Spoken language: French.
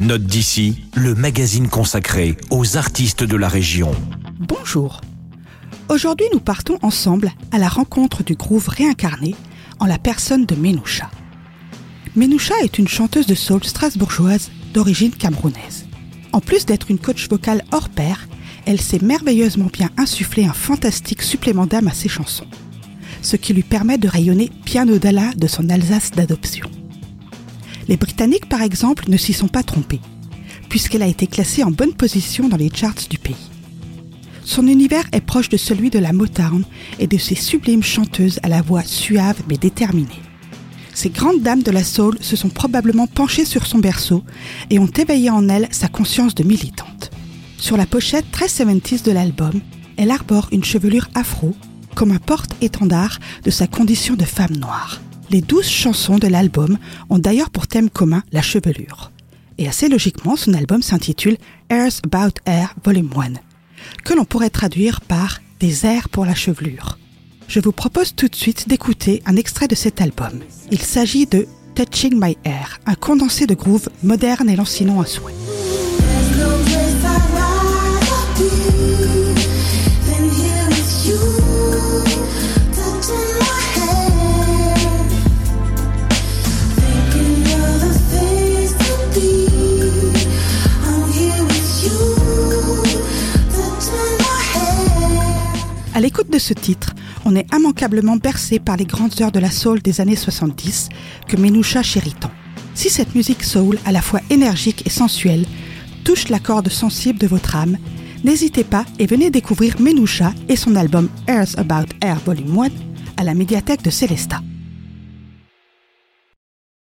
Note d'ici, le magazine consacré aux artistes de la région. Bonjour. Aujourd'hui, nous partons ensemble à la rencontre du groove réincarné en la personne de Menoucha. Menoucha est une chanteuse de soul strasbourgeoise d'origine camerounaise. En plus d'être une coach vocale hors pair, elle sait merveilleusement bien insuffler un fantastique supplément d'âme à ses chansons, ce qui lui permet de rayonner bien au-delà de son Alsace d'adoption. Les Britanniques, par exemple, ne s'y sont pas trompés, puisqu'elle a été classée en bonne position dans les charts du pays. Son univers est proche de celui de la Motown et de ses sublimes chanteuses à la voix suave mais déterminée. Ces grandes dames de la soul se sont probablement penchées sur son berceau et ont éveillé en elle sa conscience de militante. Sur la pochette très 70 de l'album, elle arbore une chevelure afro comme un porte-étendard de sa condition de femme noire. Les douze chansons de l'album ont d'ailleurs pour thème commun la chevelure. Et assez logiquement, son album s'intitule Airs About Air Volume 1, que l'on pourrait traduire par Des airs pour la chevelure. Je vous propose tout de suite d'écouter un extrait de cet album. Il s'agit de Touching My Hair, un condensé de groove moderne et lancinant à souhait. À l'écoute de ce titre, on est immanquablement bercé par les grandes heures de la soul des années 70 que Menoucha chérit tant. Si cette musique soul, à la fois énergique et sensuelle, touche la corde sensible de votre âme, n'hésitez pas et venez découvrir Menoucha et son album Airs About Air Volume 1 à la médiathèque de Célesta.